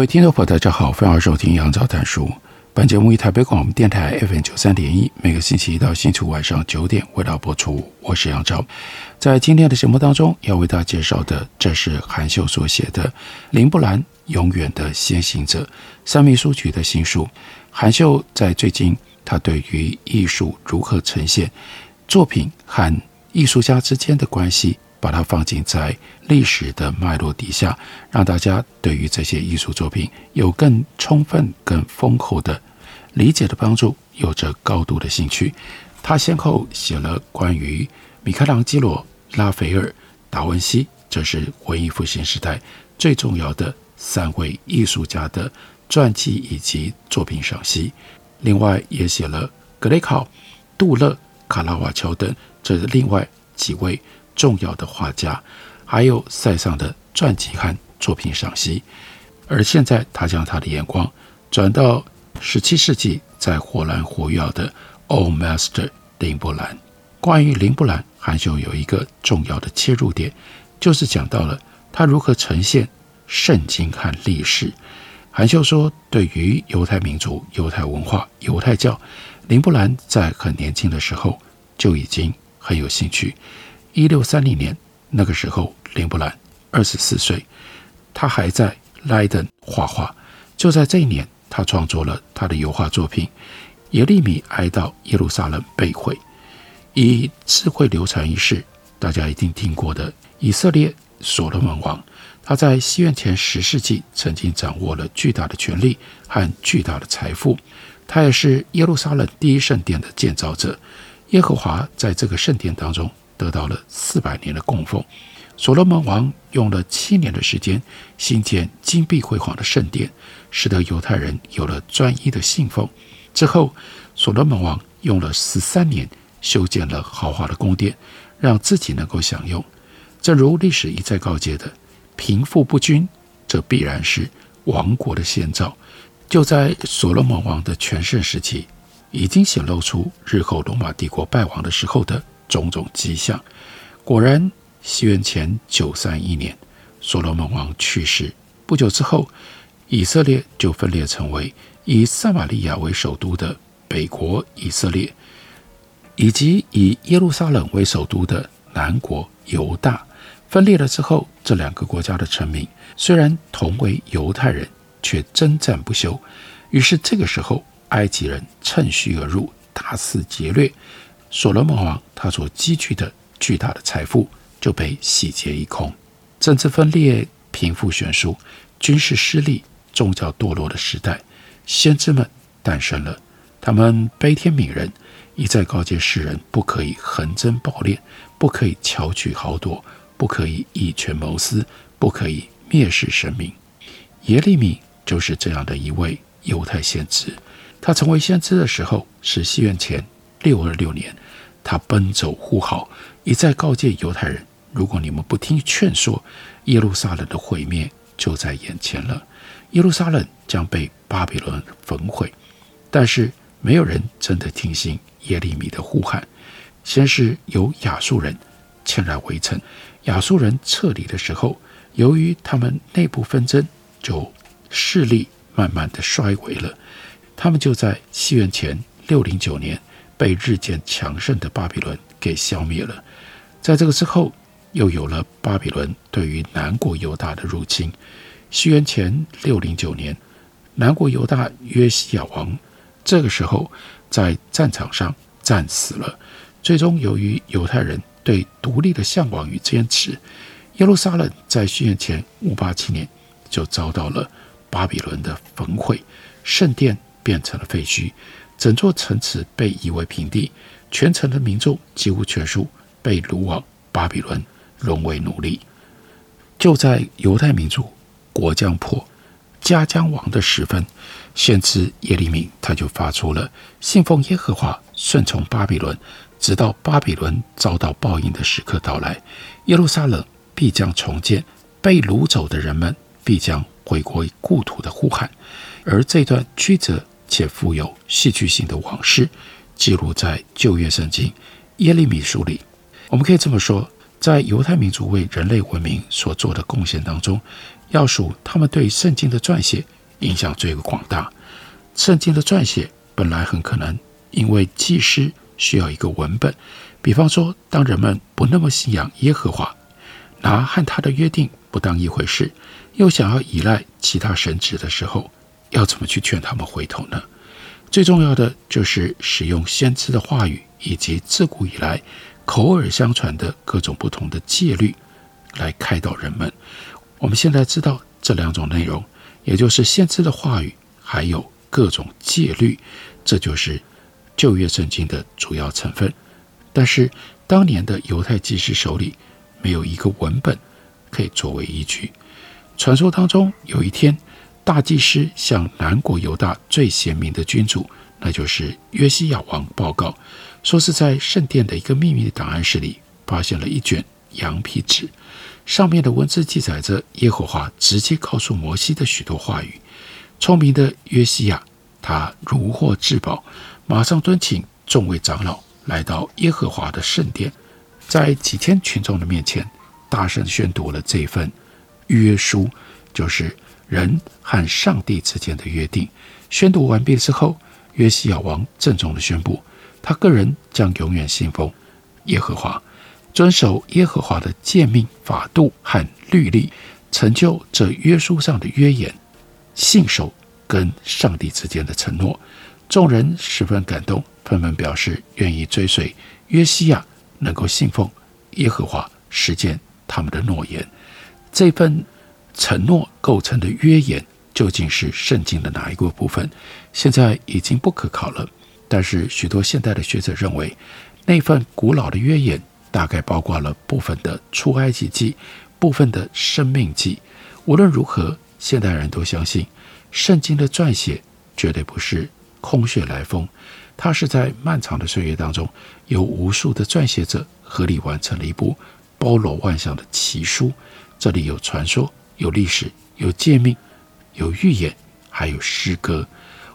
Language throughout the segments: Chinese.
各位听众朋友，大家好，欢迎收听杨照谈书。本节目以台北广播电台 FM 九三点一，每个星期一到星期五晚上九点为大家播出。我是杨照，在今天的节目当中要为大家介绍的，这是韩秀所写的《林布兰永远的先行者》三秘书局的新书。韩秀在最近，他对于艺术如何呈现作品和艺术家之间的关系。把它放进在历史的脉络底下，让大家对于这些艺术作品有更充分、更丰厚的理解的帮助，有着高度的兴趣。他先后写了关于米开朗基罗、拉斐尔、达文西，这是文艺复兴时代最重要的三位艺术家的传记以及作品赏析。另外，也写了格雷考、杜勒、卡拉瓦乔等，这是另外几位。重要的画家，还有塞尚的传记和作品赏析。而现在，他将他的眼光转到十七世纪在荷兰活跃的 Old Master 林布兰。关于林布兰，韩秀有一个重要的切入点，就是讲到了他如何呈现圣经和历史。韩秀说，对于犹太民族、犹太文化、犹太教，林布兰在很年轻的时候就已经很有兴趣。一六三零年，那个时候，林布兰二十四岁，他还在莱登画画。就在这一年，他创作了他的油画作品《耶利米哀悼耶路撒冷被毁》。以智慧流传一世，大家一定听过的以色列所罗门王，他在西元前十世纪曾经掌握了巨大的权力和巨大的财富。他也是耶路撒冷第一圣殿的建造者。耶和华在这个圣殿当中。得到了四百年的供奉。所罗门王用了七年的时间兴建金碧辉煌的圣殿，使得犹太人有了专一的信奉。之后，所罗门王用了十三年修建了豪华的宫殿，让自己能够享用。正如历史一再告诫的，贫富不均，这必然是亡国的先兆。就在所罗门王的全盛时期，已经显露出日后罗马帝国败亡的时候的。种种迹象，果然，西元前九三一年，所罗门王去世不久之后，以色列就分裂成为以撒玛利亚为首都的北国以色列，以及以耶路撒冷为首都的南国犹大。分裂了之后，这两个国家的臣民虽然同为犹太人，却征战不休。于是这个时候，埃及人趁虚而入，大肆劫掠。所罗门王他所积聚的巨大的财富就被洗劫一空，政治分裂、贫富悬殊、军事失利、宗教堕落的时代，先知们诞生了。他们悲天悯人，一再告诫世人不可以横征暴敛，不可以巧取豪夺，不可以以权谋私，不可以蔑视神明。耶利米就是这样的一位犹太先知。他成为先知的时候是西元前六二六年。他奔走呼号，一再告诫犹太人：如果你们不听劝说，耶路撒冷的毁灭就在眼前了。耶路撒冷将被巴比伦焚毁。但是没有人真的听信耶利米的呼喊。先是由亚述人前来围城，亚述人撤离的时候，由于他们内部纷争，就势力慢慢的衰微了。他们就在西元前六零九年。被日渐强盛的巴比伦给消灭了。在这个之后，又有了巴比伦对于南国犹大的入侵。西元前六零九年，南国犹大约西亚王这个时候在战场上战死了。最终，由于犹太人对独立的向往与坚持，耶路撒冷在西元前五八七年就遭到了巴比伦的焚毁，圣殿变成了废墟。整座城池被夷为平地，全城的民众几乎全数被掳往巴比伦，沦为奴隶。就在犹太民族国将破、家将亡的时分，先知耶利米他就发出了信奉耶和华、顺从巴比伦，直到巴比伦遭到报应的时刻到来，耶路撒冷必将重建，被掳走的人们必将回归故土的呼喊。而这段曲折且富有戏剧性的往事，记录在旧约圣经耶利米书里。我们可以这么说，在犹太民族为人类文明所做的贡献当中，要数他们对圣经的撰写影响最为广大。圣经的撰写本来很可能因为祭司需要一个文本，比方说，当人们不那么信仰耶和华，拿和他的约定不当一回事，又想要依赖其他神职的时候，要怎么去劝他们回头呢？最重要的就是使用先知的话语，以及自古以来口耳相传的各种不同的戒律，来开导人们。我们现在知道这两种内容，也就是先知的话语，还有各种戒律，这就是旧约圣经的主要成分。但是当年的犹太祭司手里没有一个文本可以作为依据。传说当中有一天。大祭司向南国犹大最贤明的君主，那就是约西亚王报告，说是在圣殿的一个秘密档案室里发现了一卷羊皮纸，上面的文字记载着耶和华直接告诉摩西的许多话语。聪明的约西亚，他如获至宝，马上敦请众位长老来到耶和华的圣殿，在几千群众的面前大声宣读了这份约书，就是。人和上帝之间的约定，宣读完毕之后，约西亚王郑重地宣布，他个人将永远信奉耶和华，遵守耶和华的诫命、法度和律例，成就这约书上的约言，信守跟上帝之间的承诺。众人十分感动，纷纷表示愿意追随约西亚，能够信奉耶和华，实践他们的诺言。这份。承诺构成的约言究竟是圣经的哪一个部分？现在已经不可考了。但是许多现代的学者认为，那份古老的约言大概包括了部分的出埃及记、部分的生命记。无论如何，现代人都相信，圣经的撰写绝对不是空穴来风，它是在漫长的岁月当中，有无数的撰写者合力完成了一部包罗万象的奇书。这里有传说。有历史，有诫命，有预言，还有诗歌。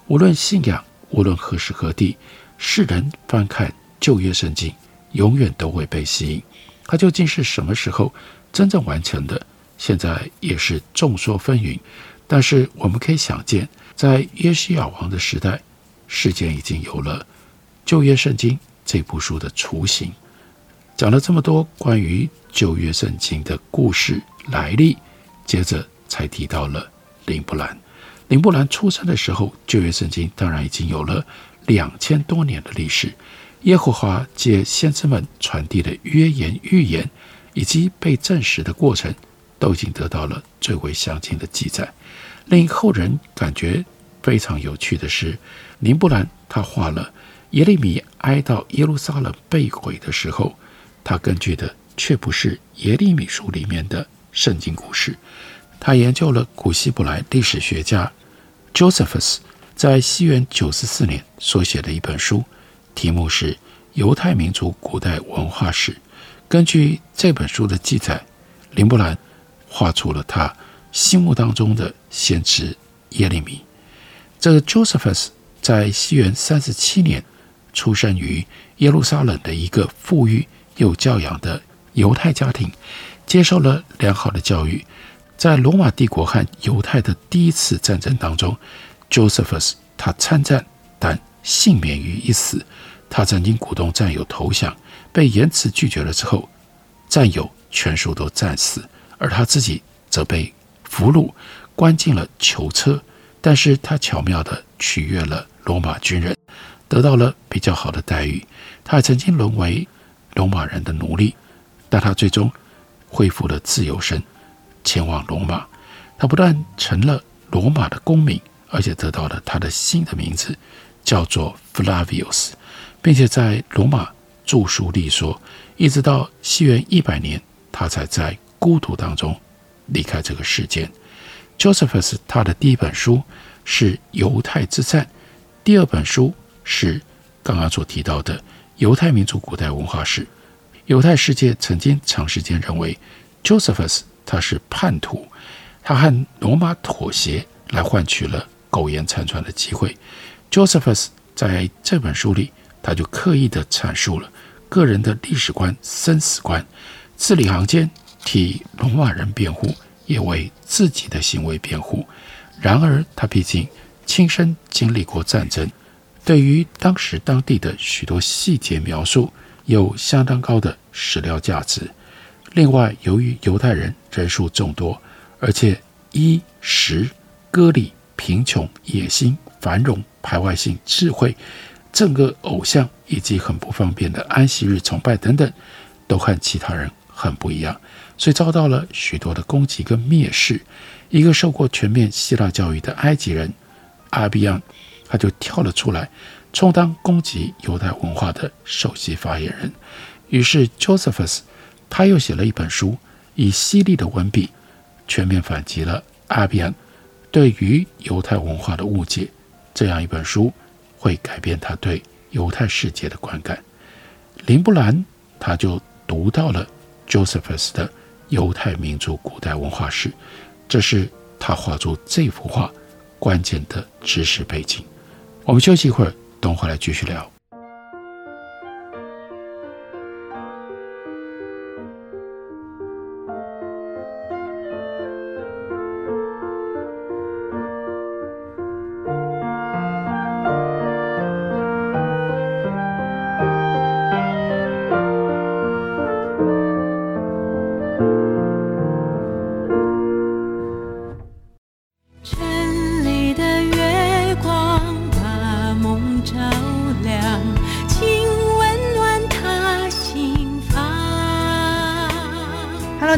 无论信仰，无论何时何地，世人翻看旧约圣经，永远都会被吸引。它究竟是什么时候真正完成的？现在也是众说纷纭。但是我们可以想见，在约西亚王的时代，世间已经有了旧约圣经这部书的雏形。讲了这么多关于旧约圣经的故事来历。接着才提到了林布兰。林布兰出生的时候，旧约圣经当然已经有了两千多年的历史。耶和华借先知们传递的约言、预言，以及被证实的过程，都已经得到了最为详尽的记载。令后人感觉非常有趣的是，林布兰他画了耶利米哀悼耶路撒冷被毁的时候，他根据的却不是耶利米书里面的。圣经故事，他研究了古希伯来历史学家 Josephus 在西元九十四年所写的一本书，题目是《犹太民族古代文化史》。根据这本书的记载，林布兰画出了他心目当中的先知耶利米。这个 Josephus 在西元三十七年出生于耶路撒冷的一个富裕又教养的犹太家庭。接受了良好的教育，在罗马帝国和犹太的第一次战争当中，Josephus 他参战，但幸免于一死。他曾经鼓动战友投降，被严词拒绝了之后，战友全数都战死，而他自己则被俘虏，关进了囚车。但是他巧妙地取悦了罗马军人，得到了比较好的待遇。他还曾经沦为罗马人的奴隶，但他最终。恢复了自由身，前往罗马。他不但成了罗马的公民，而且得到了他的新的名字，叫做 Flavius，并且在罗马著书立说，一直到西元一百年，他才在孤独当中离开这个世间。Josephus 他的第一本书是《犹太之战》，第二本书是刚刚所提到的《犹太民族古代文化史》。犹太世界曾经长时间认为 Josephus 他是叛徒，他和罗马妥协来换取了苟延残喘的机会。Josephus 在这本书里，他就刻意地阐述了个人的历史观、生死观，字里行间替罗马人辩护，也为自己的行为辩护。然而，他毕竟亲身经历过战争，对于当时当地的许多细节描述有相当高的史料价值。另外，由于犹太人人数众多，而且衣食、歌礼、贫穷、野心、繁荣、排外性、智慧、整个偶像以及很不方便的安息日崇拜等等，都和其他人很不一样，所以遭到了许多的攻击跟蔑视。一个受过全面希腊教育的埃及人阿比安，他就跳了出来，充当攻击犹太文化的首席发言人。于是 Josephus。他又写了一本书，以犀利的文笔全面反击了阿比安对于犹太文化的误解。这样一本书会改变他对犹太世界的观感。林布兰他就读到了 Josephus 的《犹太民族古代文化史》，这是他画出这幅画关键的知识背景。我们休息一会儿，等会儿来继续聊。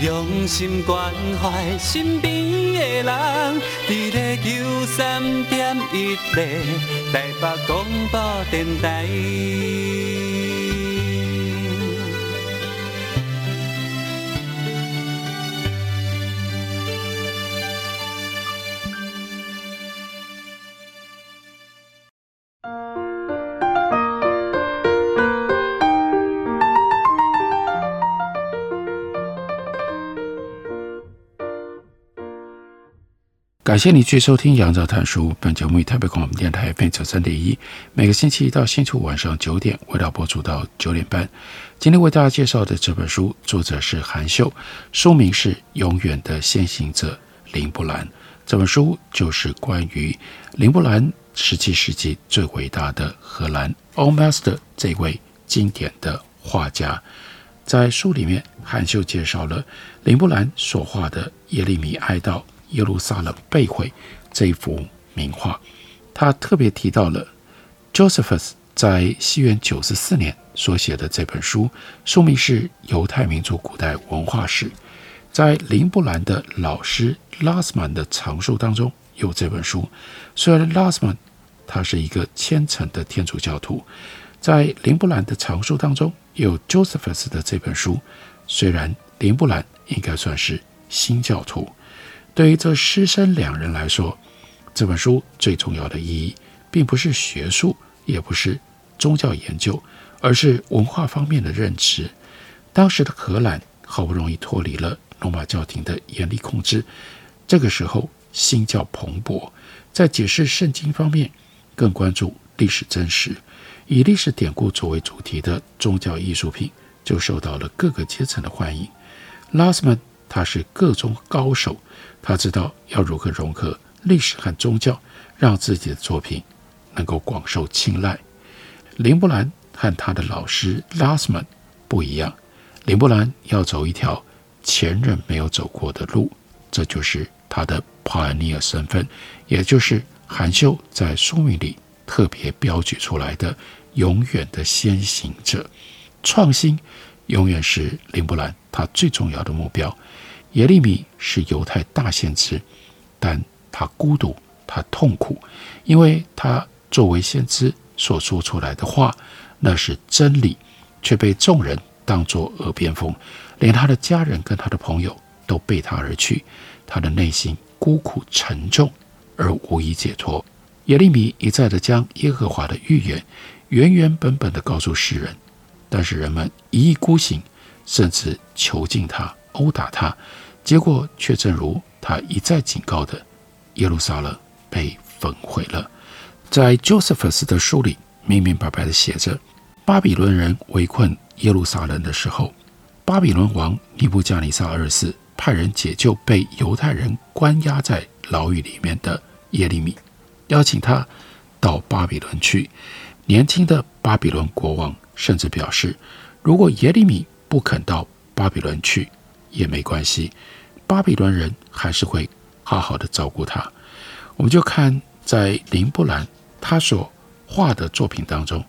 用心关怀身边的人，伫咧九三点一台北广播电台。感谢你继续收听《杨照谈书》。本节目以台北广播电台 FM 九三点一，每个星期一到星期五晚上九点，为大家播出到九点半。今天为大家介绍的这本书，作者是韩秀，书名是《永远的先行者林布兰》。这本书就是关于林布兰，十七世纪最伟大的荷兰 Old Master 这位经典的画家。在书里面，韩秀介绍了林布兰所画的耶利米哀悼。耶路撒冷被毁这一幅名画，他特别提到了 Josephus 在西元九十四年所写的这本书，书名是《犹太民族古代文化史》。在林布兰的老师拉斯曼的藏书当中有这本书。虽然拉斯曼他是一个虔诚的天主教徒，在林布兰的藏书当中有 Josephus 的这本书。虽然林布兰应该算是新教徒。对于这师生两人来说，这本书最重要的意义，并不是学术，也不是宗教研究，而是文化方面的认知。当时的荷兰好不容易脱离了罗马教廷的严厉控制，这个时候新教蓬勃，在解释圣经方面更关注历史真实，以历史典故作为主题的宗教艺术品就受到了各个阶层的欢迎。拉斯曼他是各中高手，他知道要如何融合历史和宗教，让自己的作品能够广受青睐。林布兰和他的老师拉斯曼不一样，林布兰要走一条前人没有走过的路，这就是他的 pioneer 身份，也就是韩秀在书名里特别标举出来的永远的先行者。创新永远是林布兰他最重要的目标。耶利米是犹太大先知，但他孤独，他痛苦，因为他作为先知所说出来的话，那是真理，却被众人当作耳边风，连他的家人跟他的朋友都背他而去，他的内心孤苦沉重而无以解脱。耶利米一再地将耶和华的预言原原本本地告诉世人。但是人们一意孤行，甚至囚禁他、殴打他，结果却正如他一再警告的：耶路撒冷被焚毁了。在 Josephus 的书里，明明白白地写着：巴比伦人围困耶路撒冷的时候，巴比伦王尼布加尼撒二世派人解救被犹太人关押在牢狱里面的耶利米，邀请他到巴比伦去。年轻的巴比伦国王。甚至表示，如果耶利米不肯到巴比伦去，也没关系，巴比伦人还是会好好的照顾他。我们就看在林布兰他所画的作品当中，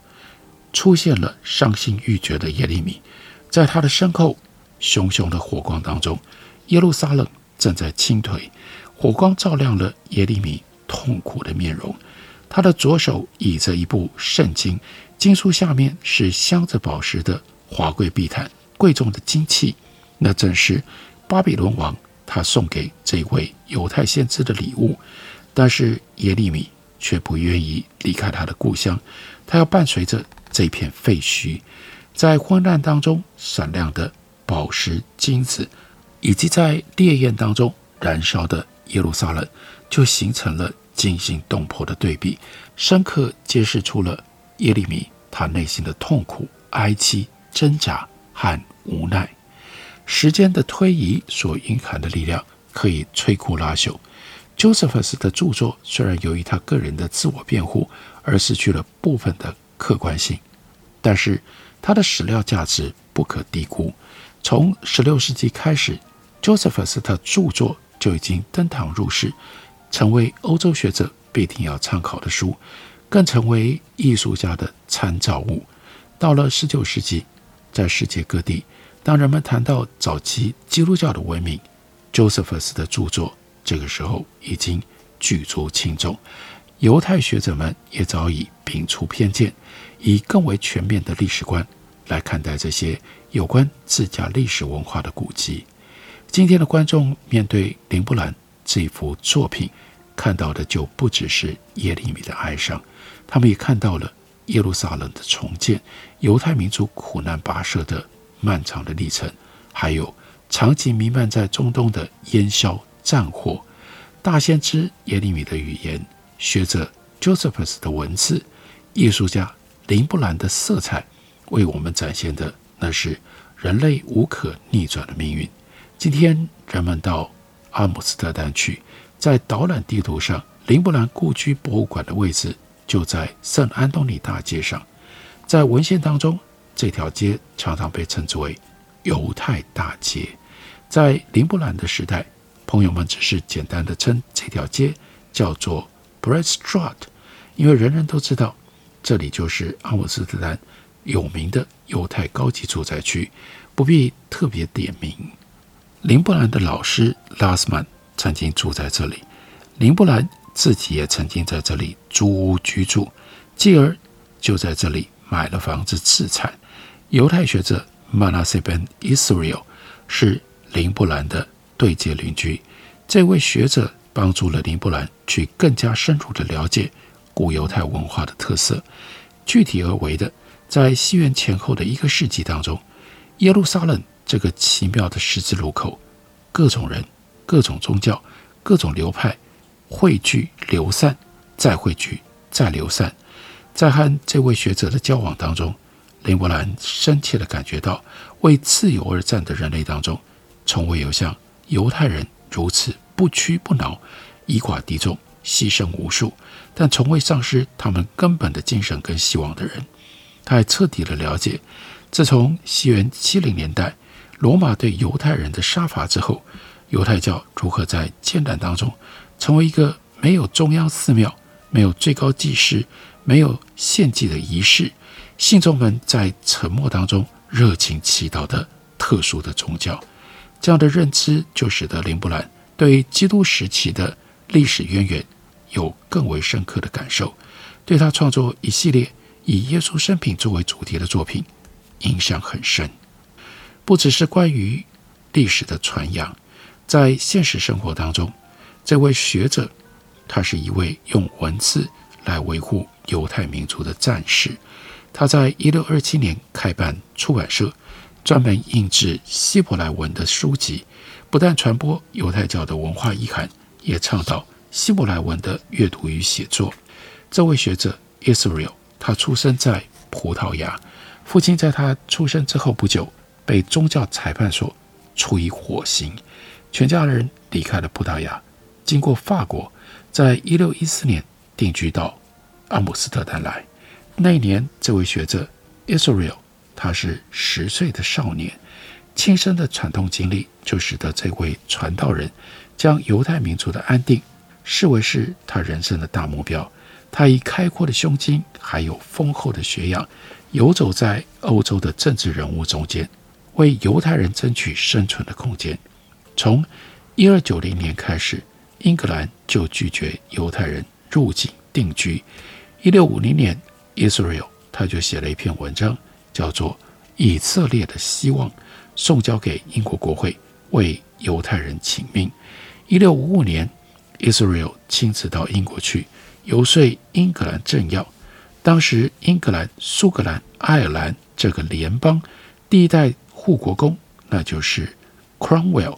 出现了伤心欲绝的耶利米，在他的身后，熊熊的火光当中，耶路撒冷正在倾颓，火光照亮了耶利米痛苦的面容，他的左手倚着一部圣经。经书下面是镶着宝石的华贵地毯，贵重的金器，那正是巴比伦王他送给这位犹太先知的礼物。但是耶利米却不愿意离开他的故乡，他要伴随着这片废墟，在昏暗当中闪亮的宝石金子，以及在烈焰当中燃烧的耶路撒冷，就形成了惊心动魄的对比，深刻揭示出了。耶利米他内心的痛苦、哀戚、挣扎和无奈，时间的推移所蕴含的力量可以摧枯拉朽。Josephus 的著作虽然由于他个人的自我辩护而失去了部分的客观性，但是他的史料价值不可低估。从16世纪开始，Josephus 的著作就已经登堂入室，成为欧洲学者必定要参考的书。更成为艺术家的参照物。到了十九世纪，在世界各地，当人们谈到早期基督教的文明，Josephus 的著作这个时候已经举足轻重。犹太学者们也早已摒除偏见，以更为全面的历史观来看待这些有关自家历史文化的古迹。今天的观众面对林布兰这幅作品，看到的就不只是耶利米的哀伤。他们也看到了耶路撒冷的重建，犹太民族苦难跋涉的漫长的历程，还有长期弥漫在中东的烟硝战火。大先知耶利米的语言，学者 Josephus 的文字，艺术家林布兰的色彩，为我们展现的那是人类无可逆转的命运。今天人们到阿姆斯特丹去，在导览地图上，林布兰故居博物馆的位置。就在圣安东尼大街上，在文献当中，这条街常常被称之为犹太大街。在林布兰的时代，朋友们只是简单的称这条街叫做 Breadstraat，因为人人都知道这里就是阿姆斯特丹有名的犹太高级住宅区，不必特别点名。林布兰的老师拉斯曼曾经住在这里，林布兰。自己也曾经在这里租屋居住，继而就在这里买了房子置产。犹太学者 Manasseh ben Israel 是林布兰的对接邻居。这位学者帮助了林布兰去更加深入的了解古犹太文化的特色。具体而为的，在西元前后的一个世纪当中，耶路撒冷这个奇妙的十字路口，各种人、各种宗教、各种流派。汇聚、流散，再汇聚、再流散。在和这位学者的交往当中，林伯兰深切地感觉到，为自由而战的人类当中，从未有像犹太人如此不屈不挠、以寡敌众、牺牲无数，但从未丧失他们根本的精神跟希望的人。他还彻底地了解，自从西元七零年代罗马对犹太人的杀伐之后，犹太教如何在艰难当中成为一个没有中央寺庙、没有最高祭司、没有献祭的仪式，信众们在沉默当中热情祈祷的特殊的宗教。这样的认知就使得林布兰对基督时期的历史渊源有更为深刻的感受，对他创作一系列以耶稣生平作为主题的作品影响很深。不只是关于历史的传扬，在现实生活当中，这位学者他是一位用文字来维护犹太民族的战士。他在一六二七年开办出版社。专门印制希伯来文的书籍，不但传播犹太教的文化意涵，也倡导希伯来文的阅读与写作。这位学者 Israel，他出生在葡萄牙，父亲在他出生之后不久被宗教裁判所处以火刑，全家人离开了葡萄牙，经过法国，在一六一四年定居到阿姆斯特丹来。那一年，这位学者 Israel。他是十岁的少年，亲身的惨痛经历就使得这位传道人将犹太民族的安定视为是他人生的大目标。他以开阔的胸襟，还有丰厚的学养，游走在欧洲的政治人物中间，为犹太人争取生存的空间。从一二九零年开始，英格兰就拒绝犹太人入境定居。一六五零年，Israel 他就写了一篇文章。叫做《以色列的希望》，送交给英国国会，为犹太人请命。一六五五年，Israel 亲自到英国去游说英格兰政要。当时，英格兰、苏格兰、爱尔兰这个联邦第一代护国公，那就是 Cromwell，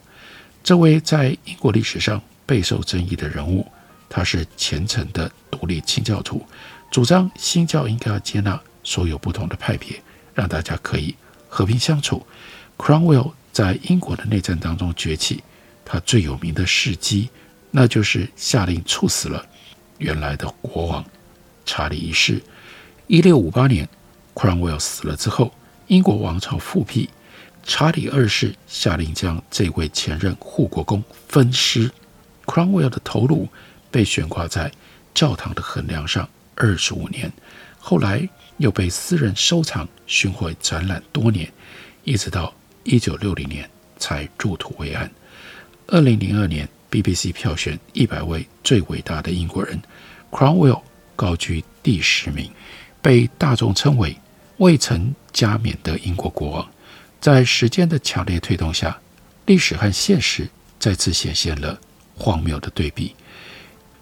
这位在英国历史上备受争议的人物。他是虔诚的独立清教徒，主张新教应该要接纳所有不同的派别。让大家可以和平相处。Cromwell 在英国的内战当中崛起，他最有名的事迹，那就是下令处死了原来的国王查理一世。一六五八年，Cromwell 死了之后，英国王朝复辟，查理二世下令将这位前任护国公分尸，Cromwell 的头颅被悬挂在教堂的横梁上二十五年，后来。又被私人收藏、巡回展览多年，一直到一九六零年才入土为安。二零零二年，BBC 票选一百位最伟大的英国人，Cromwell 高居第十名，被大众称为未曾加冕的英国国王。在时间的强烈推动下，历史和现实再次显现了荒谬的对比。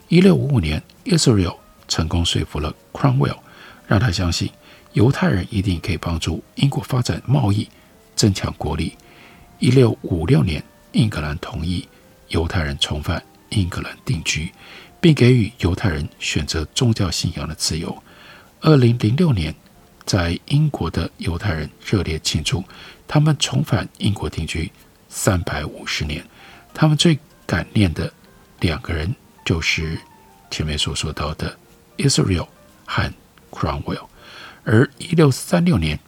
一六五五年，Israel 成功说服了 Cromwell。让他相信犹太人一定可以帮助英国发展贸易，增强国力。一六五六年，英格兰同意犹太人重返英格兰定居，并给予犹太人选择宗教信仰的自由。二零零六年，在英国的犹太人热烈庆祝他们重返英国定居三百五十年。他们最感念的两个人就是前面所说到的 Israel 和 Cromwell，而一六三六年，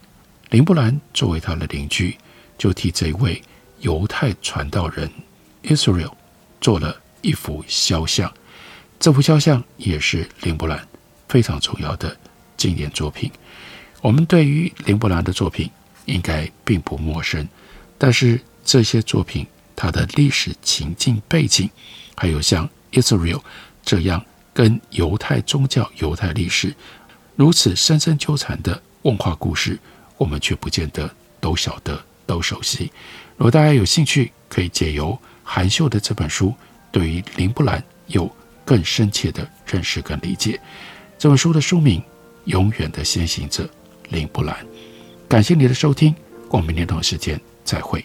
林布兰作为他的邻居，就替这位犹太传道人 Israel 做了一幅肖像。这幅肖像也是林布兰非常重要的经典作品。我们对于林布兰的作品应该并不陌生，但是这些作品它的历史情境背景，还有像 Israel 这样跟犹太宗教、犹太历史。如此深深纠缠的问话故事，我们却不见得都晓得、都熟悉。如果大家有兴趣，可以借由韩秀的这本书，对于林布兰有更深切的认识跟理解。这本书的书名《永远的先行者》林布兰。感谢你的收听，我们明天同一时间再会。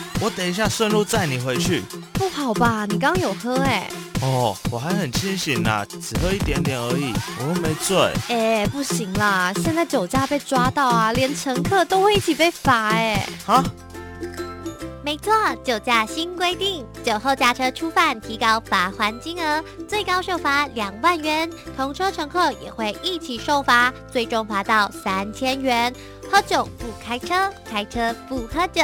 我等一下顺路载你回去。不好吧？你刚刚有喝哎、欸。哦，我还很清醒呢，只喝一点点而已，我又没醉。哎、欸，不行啦，现在酒驾被抓到啊，连乘客都会一起被罚哎。啊？没错，酒驾新规定，酒后驾车初犯提高罚还金额，最高受罚两万元，同车乘客也会一起受罚，最终罚到三千元。喝酒不开车，开车不喝酒。